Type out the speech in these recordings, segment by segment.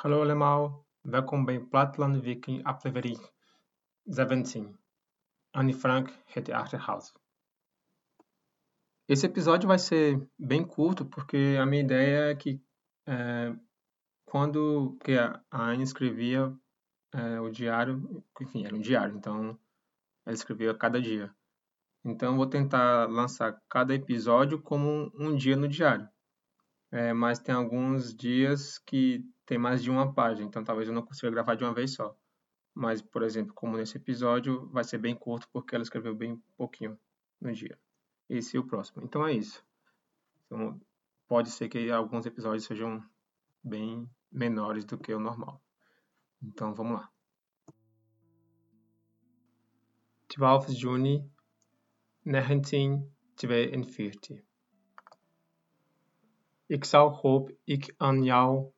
Hallo allemaal, welkom bij Platteland Viking aflevering 17. Anne Frank het achterhouse. Esse episódio vai ser bem curto, porque a minha ideia é que é, quando que a Anne escrevia é, o diário, enfim, era um diário, então ela escrevia cada dia. Então vou tentar lançar cada episódio como um, um dia no diário. É, mas tem alguns dias que tem mais de uma página, então talvez eu não consiga gravar de uma vez só. Mas, por exemplo, como nesse episódio, vai ser bem curto porque ela escreveu bem pouquinho no dia. Esse e o próximo. Então é isso. Então, pode ser que alguns episódios sejam bem menores do que o normal. Então vamos lá. 12 juni 1942 Ik zou hoop ik aan jou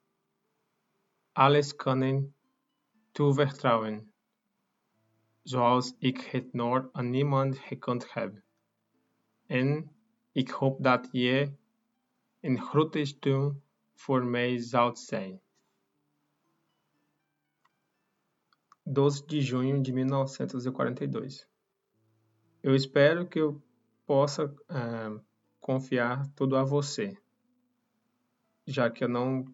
alles kunnen toevertrouwen, zoals ik het nooit aan niemand gekund heb. En ik hoop dat je een grote steun voor mij zoudt zijn. 12 de junho de 1942. Eu espero que eu possa uh, confiar tudo a você, já que eu não,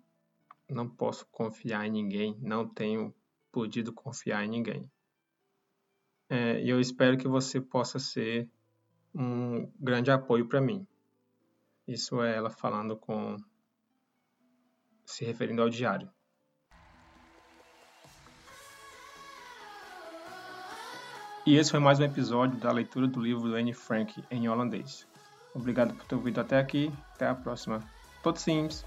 não posso confiar em ninguém, não tenho podido confiar em ninguém. É, e eu espero que você possa ser um grande apoio para mim. Isso é ela falando com. se referindo ao diário. E esse foi mais um episódio da leitura do livro do Anne Frank em holandês. Obrigado por ter ouvido até aqui. Até a próxima. Tot ziens!